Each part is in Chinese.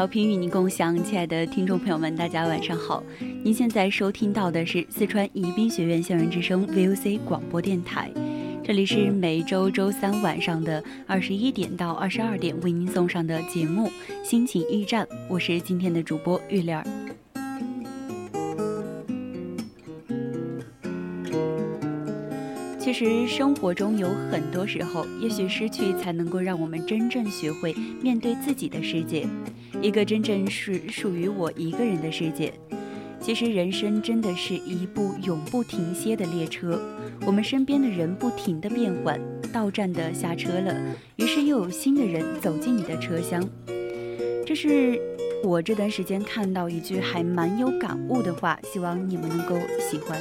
调频与您共享，亲爱的听众朋友们，大家晚上好！您现在收听到的是四川宜宾学院校园之声 VOC 广播电台，这里是每周周三晚上的二十一点到二十二点为您送上的节目《心情驿站》，我是今天的主播玉莲儿。其实生活中有很多时候，也许失去才能够让我们真正学会面对自己的世界。一个真正是属于我一个人的世界。其实人生真的是一部永不停歇的列车，我们身边的人不停的变换，到站的下车了，于是又有新的人走进你的车厢。这是我这段时间看到一句还蛮有感悟的话，希望你们能够喜欢。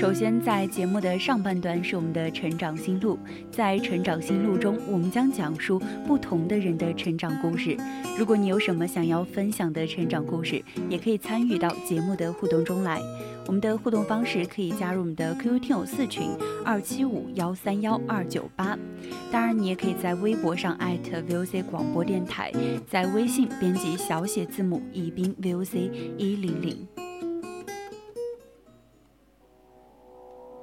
首先，在节目的上半段是我们的成长心路，在成长心路中，我们将讲述不同的人的成长故事。如果你有什么想要分享的成长故事，也可以参与到节目的互动中来。我们的互动方式可以加入我们的 QQ 听友四群二七五幺三幺二九八，当然你也可以在微博上艾特 VOC 广播电台，在微信编辑小写字母宜宾 VOC 一零零。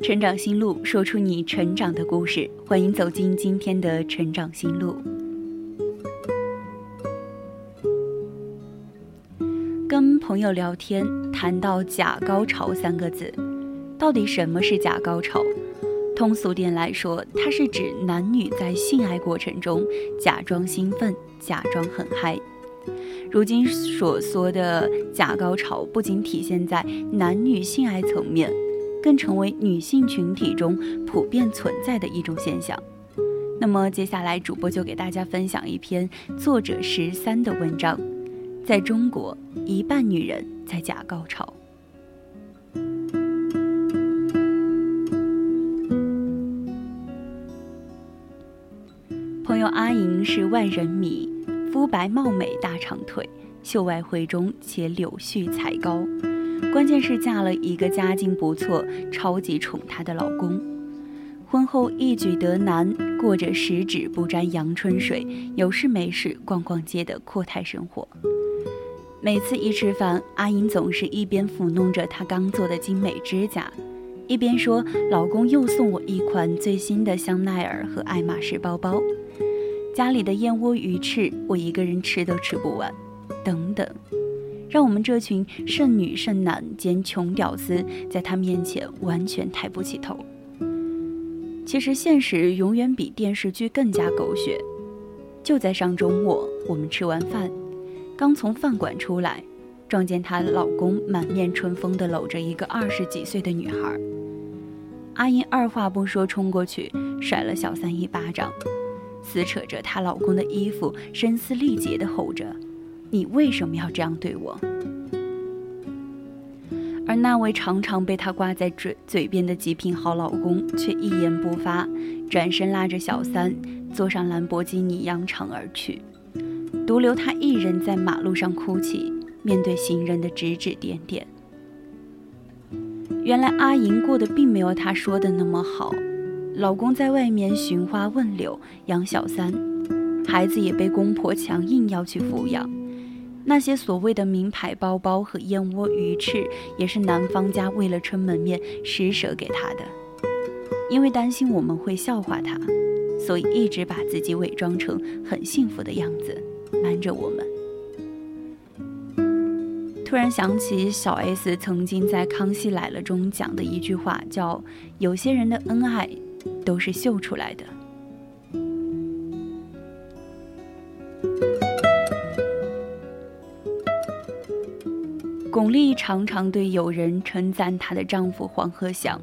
成长心路，说出你成长的故事。欢迎走进今天的成长心路。跟朋友聊天，谈到“假高潮”三个字，到底什么是假高潮？通俗点来说，它是指男女在性爱过程中假装兴奋，假装很嗨。如今所说的假高潮，不仅体现在男女性爱层面。更成为女性群体中普遍存在的一种现象。那么接下来，主播就给大家分享一篇作者十三的文章。在中国，一半女人在假高潮。朋友阿莹是万人迷，肤白貌美，大长腿，秀外慧中且柳絮才高。关键是嫁了一个家境不错、超级宠她的老公，婚后一举得男，过着十指不沾阳春水、有事没事逛逛街的阔太生活。每次一吃饭，阿英总是一边抚弄着她刚做的精美指甲，一边说：“老公又送我一款最新的香奈儿和爱马仕包包。”家里的燕窝鱼翅，我一个人吃都吃不完。等等。让我们这群剩女剩男兼穷屌丝，在他面前完全抬不起头。其实现实永远比电视剧更加狗血。就在上周末，我们吃完饭，刚从饭馆出来，撞见她老公满面春风地搂着一个二十几岁的女孩。阿英二话不说冲过去，甩了小三一巴掌，撕扯着她老公的衣服，声嘶力竭地吼着。你为什么要这样对我？而那位常常被他挂在嘴嘴边的极品好老公却一言不发，转身拉着小三坐上兰博基尼扬长而去，独留他一人在马路上哭泣，面对行人的指指点点。原来阿银过得并没有他说的那么好，老公在外面寻花问柳养小三，孩子也被公婆强硬要去抚养，那些所谓的名牌包包和燕窝鱼翅，也是男方家为了撑门面施舍给他的，因为担心我们会笑话他，所以一直把自己伪装成很幸福的样子，瞒着我们。突然想起小 S 曾经在《康熙来了》中讲的一句话，叫“有些人的恩爱都是秀出来的”。巩俐常常对友人称赞她的丈夫黄鹤翔：“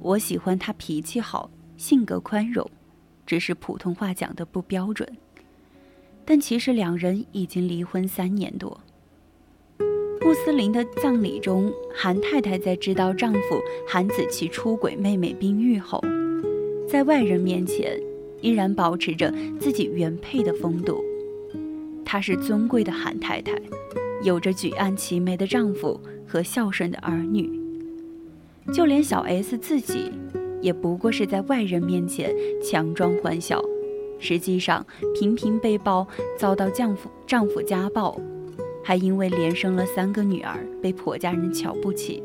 我喜欢他脾气好，性格宽容，只是普通话讲的不标准。”但其实两人已经离婚三年多。穆斯林的葬礼中，韩太太在知道丈夫韩子琪出轨妹妹冰玉后，在外人面前依然保持着自己原配的风度。她是尊贵的韩太太，有着举案齐眉的丈夫和孝顺的儿女。就连小 S 自己，也不过是在外人面前强装欢笑，实际上频频被曝遭到丈夫丈夫家暴。还因为连生了三个女儿，被婆家人瞧不起。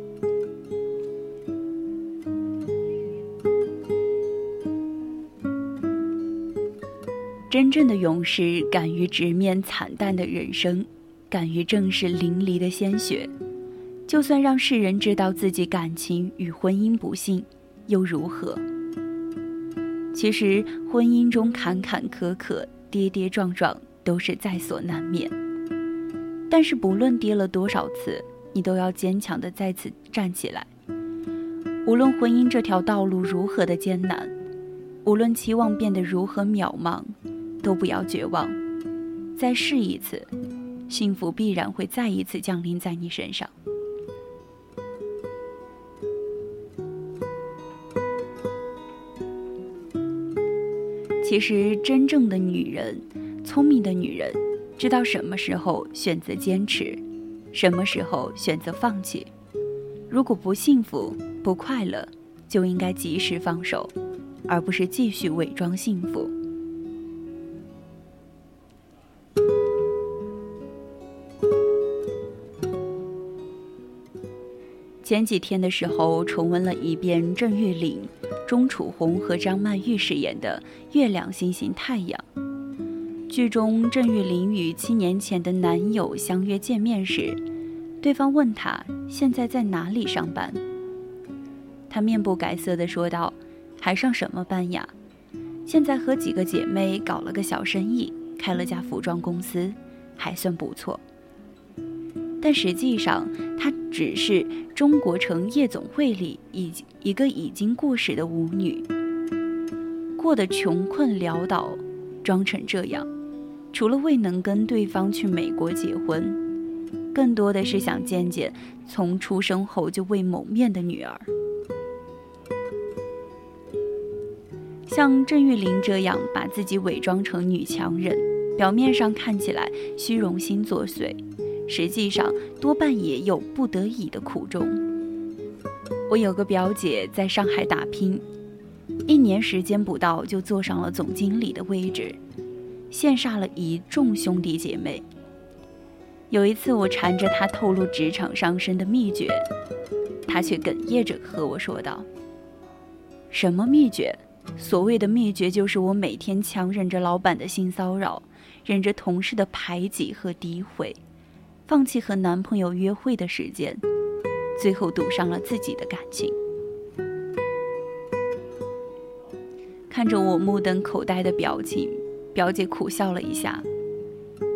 真正的勇士敢于直面惨淡的人生，敢于正视淋漓的鲜血，就算让世人知道自己感情与婚姻不幸，又如何？其实婚姻中坎坎坷坷、跌跌撞撞，都是在所难免。但是不论跌了多少次，你都要坚强的再次站起来。无论婚姻这条道路如何的艰难，无论期望变得如何渺茫，都不要绝望，再试一次，幸福必然会再一次降临在你身上。其实，真正的女人，聪明的女人。知道什么时候选择坚持，什么时候选择放弃。如果不幸福、不快乐，就应该及时放手，而不是继续伪装幸福。前几天的时候，重温了一遍郑裕玲、钟楚红和张曼玉饰演的《月亮星星太阳》。剧中，郑裕玲与七年前的男友相约见面时，对方问她现在在哪里上班。她面不改色地说道：“还上什么班呀？现在和几个姐妹搞了个小生意，开了家服装公司，还算不错。但实际上，她只是中国城夜总会里已一个已经过时的舞女，过得穷困潦倒，装成这样。”除了未能跟对方去美国结婚，更多的是想见见从出生后就未谋面的女儿。像郑玉玲这样把自己伪装成女强人，表面上看起来虚荣心作祟，实际上多半也有不得已的苦衷。我有个表姐在上海打拼，一年时间不到就坐上了总经理的位置。羡煞了一众兄弟姐妹。有一次，我缠着她透露职场上升的秘诀，她却哽咽着和我说道：“什么秘诀？所谓的秘诀，就是我每天强忍着老板的性骚扰，忍着同事的排挤和诋毁，放弃和男朋友约会的时间，最后赌上了自己的感情。”看着我目瞪口呆的表情。表姐苦笑了一下，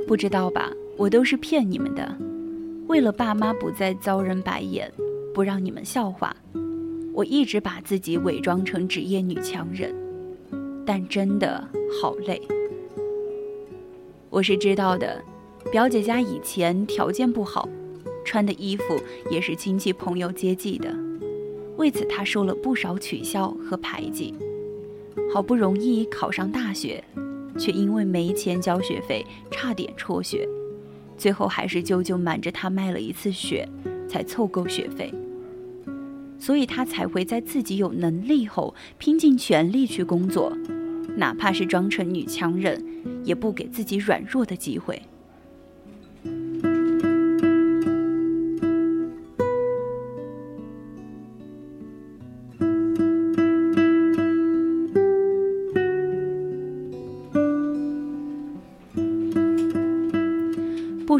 不知道吧？我都是骗你们的，为了爸妈不再遭人白眼，不让你们笑话，我一直把自己伪装成职业女强人，但真的好累。我是知道的，表姐家以前条件不好，穿的衣服也是亲戚朋友接济的，为此她受了不少取笑和排挤。好不容易考上大学，却因为没钱交学费，差点辍学。最后还是舅舅瞒着她卖了一次血，才凑够学费。所以她才会在自己有能力后，拼尽全力去工作，哪怕是装成女强人，也不给自己软弱的机会。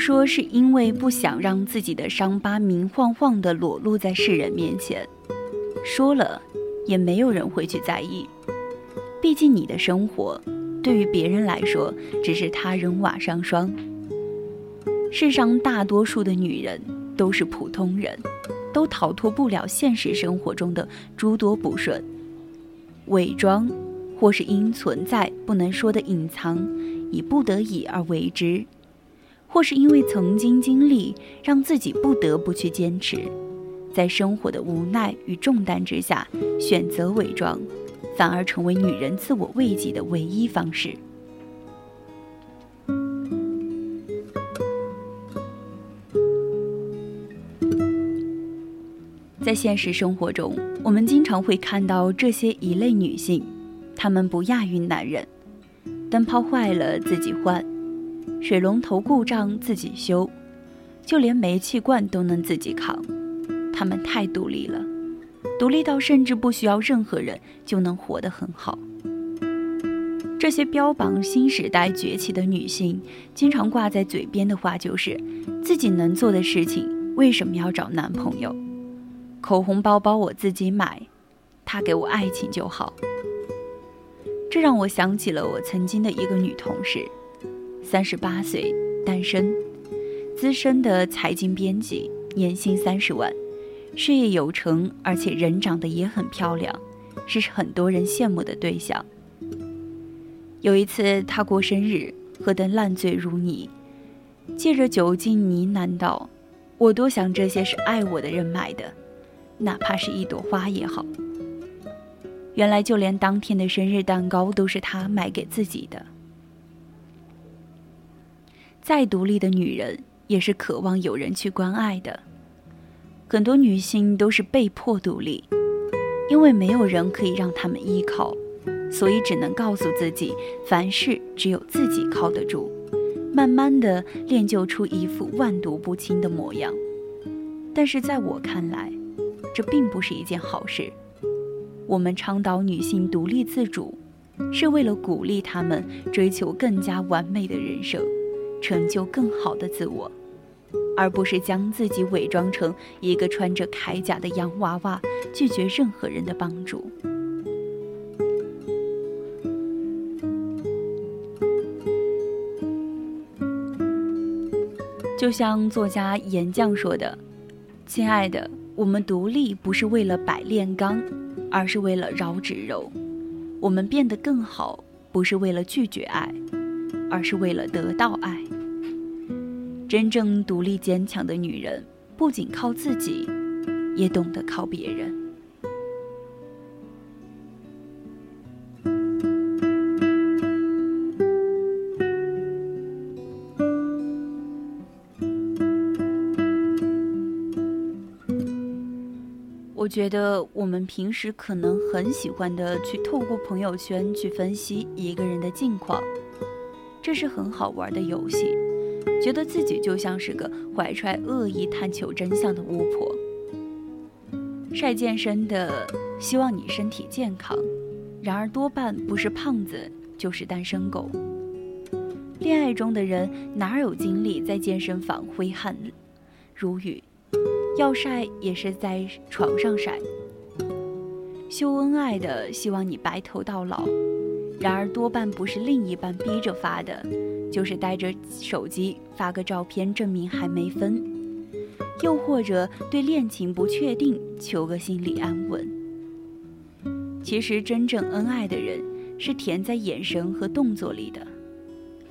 说是因为不想让自己的伤疤明晃晃地裸露在世人面前，说了也没有人会去在意。毕竟你的生活，对于别人来说只是他人瓦上霜。世上大多数的女人都是普通人，都逃脱不了现实生活中的诸多不顺。伪装，或是因存在不能说的隐藏，以不得已而为之。或是因为曾经经历，让自己不得不去坚持，在生活的无奈与重担之下，选择伪装，反而成为女人自我慰藉的唯一方式。在现实生活中，我们经常会看到这些一类女性，她们不亚于男人，灯泡坏了自己换。水龙头故障自己修，就连煤气罐都能自己扛，他们太独立了，独立到甚至不需要任何人就能活得很好。这些标榜新时代崛起的女性，经常挂在嘴边的话就是：自己能做的事情为什么要找男朋友？口红包包我自己买，他给我爱情就好。这让我想起了我曾经的一个女同事。三十八岁，单身，资深的财经编辑，年薪三十万，事业有成，而且人长得也很漂亮，是很多人羡慕的对象。有一次他过生日，喝得烂醉如泥，借着酒劲呢喃道：“我多想这些是爱我的人买的，哪怕是一朵花也好。”原来就连当天的生日蛋糕都是他买给自己的。再独立的女人也是渴望有人去关爱的。很多女性都是被迫独立，因为没有人可以让她们依靠，所以只能告诉自己，凡事只有自己靠得住。慢慢的练就出一副万毒不侵的模样。但是在我看来，这并不是一件好事。我们倡导女性独立自主，是为了鼓励她们追求更加完美的人生。成就更好的自我，而不是将自己伪装成一个穿着铠甲的洋娃娃，拒绝任何人的帮助。就像作家岩酱说的：“亲爱的，我们独立不是为了百炼钢，而是为了绕指柔；我们变得更好，不是为了拒绝爱，而是为了得到爱。”真正独立坚强的女人，不仅靠自己，也懂得靠别人。我觉得我们平时可能很喜欢的去透过朋友圈去分析一个人的近况，这是很好玩的游戏。觉得自己就像是个怀揣恶意探求真相的巫婆，晒健身的希望你身体健康，然而多半不是胖子就是单身狗。恋爱中的人哪有精力在健身房挥汗如雨？要晒也是在床上晒。秀恩爱的希望你白头到老，然而多半不是另一半逼着发的。就是带着手机发个照片证明还没分，又或者对恋情不确定，求个心理安稳。其实真正恩爱的人是甜在眼神和动作里的，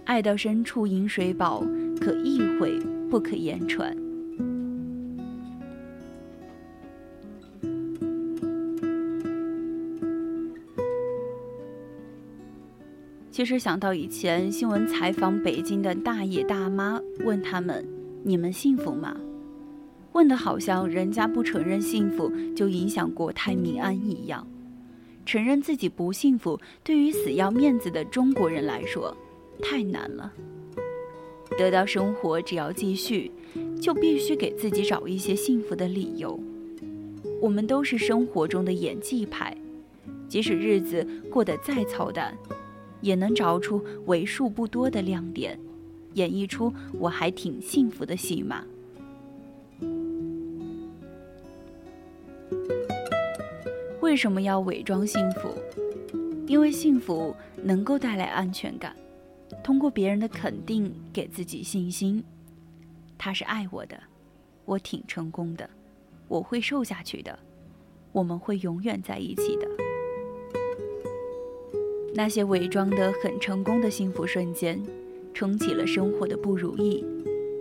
爱到深处饮水饱，可意会不可言传。其实想到以前新闻采访北京的大爷大妈，问他们：“你们幸福吗？”问的好像人家不承认幸福就影响国泰民安一样。承认自己不幸福，对于死要面子的中国人来说，太难了。得到生活只要继续，就必须给自己找一些幸福的理由。我们都是生活中的演技派，即使日子过得再操蛋。也能找出为数不多的亮点，演绎出我还挺幸福的戏码。为什么要伪装幸福？因为幸福能够带来安全感，通过别人的肯定给自己信心。他是爱我的，我挺成功的，我会瘦下去的，我们会永远在一起的。那些伪装的很成功的幸福瞬间，撑起了生活的不如意，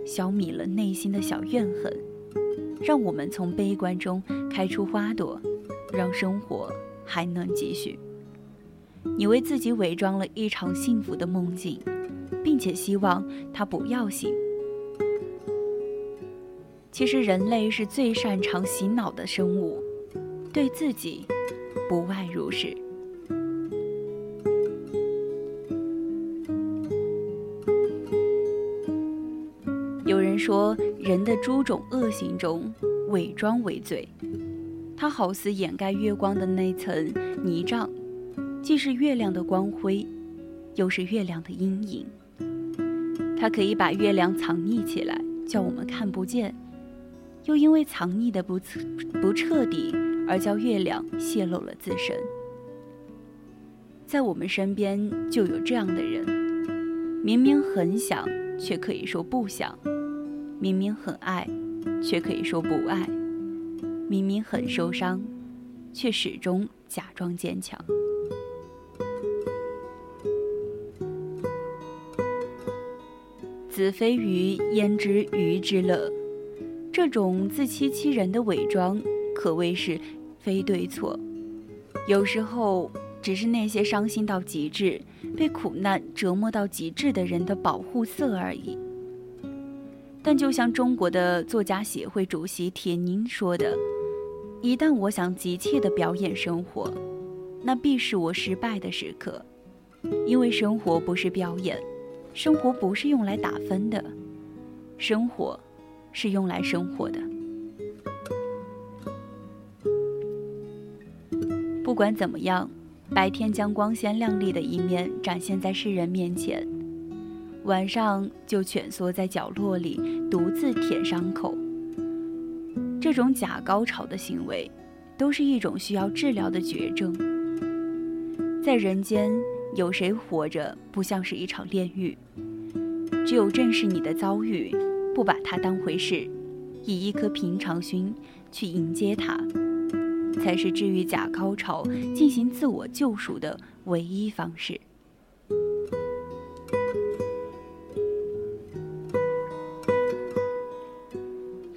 消弭了内心的小怨恨，让我们从悲观中开出花朵，让生活还能继续。你为自己伪装了一场幸福的梦境，并且希望它不要醒。其实人类是最擅长洗脑的生物，对自己不外如是。说人的诸种恶行中，伪装为最。它好似掩盖月光的那层泥障，既是月亮的光辉，又是月亮的阴影。它可以把月亮藏匿起来，叫我们看不见；又因为藏匿的不不彻底，而叫月亮泄露了自身。在我们身边就有这样的人，明明很想，却可以说不想。明明很爱，却可以说不爱；明明很受伤，却始终假装坚强。子非鱼，焉知鱼之乐？这种自欺欺人的伪装，可谓是非对错。有时候，只是那些伤心到极致、被苦难折磨到极致的人的保护色而已。但就像中国的作家协会主席铁凝说的：“一旦我想急切地表演生活，那必是我失败的时刻，因为生活不是表演，生活不是用来打分的，生活是用来生活的。不管怎么样，白天将光鲜亮丽的一面展现在世人面前。”晚上就蜷缩在角落里，独自舔伤口。这种假高潮的行为，都是一种需要治疗的绝症。在人间，有谁活着不像是一场炼狱？只有正视你的遭遇，不把它当回事，以一颗平常心去迎接它，才是治愈假高潮、进行自我救赎的唯一方式。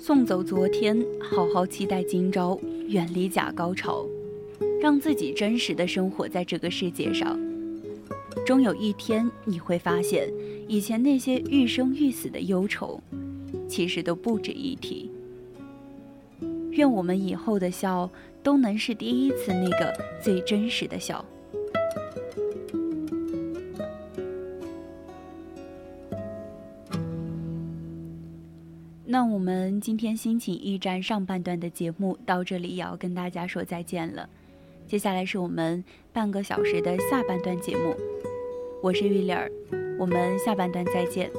送走昨天，好好期待今朝，远离假高潮，让自己真实的生活在这个世界上。终有一天，你会发现，以前那些欲生欲死的忧愁，其实都不值一提。愿我们以后的笑，都能是第一次那个最真实的笑。那我们今天心情驿站上半段的节目到这里也要跟大家说再见了，接下来是我们半个小时的下半段节目，我是玉玲儿，我们下半段再见。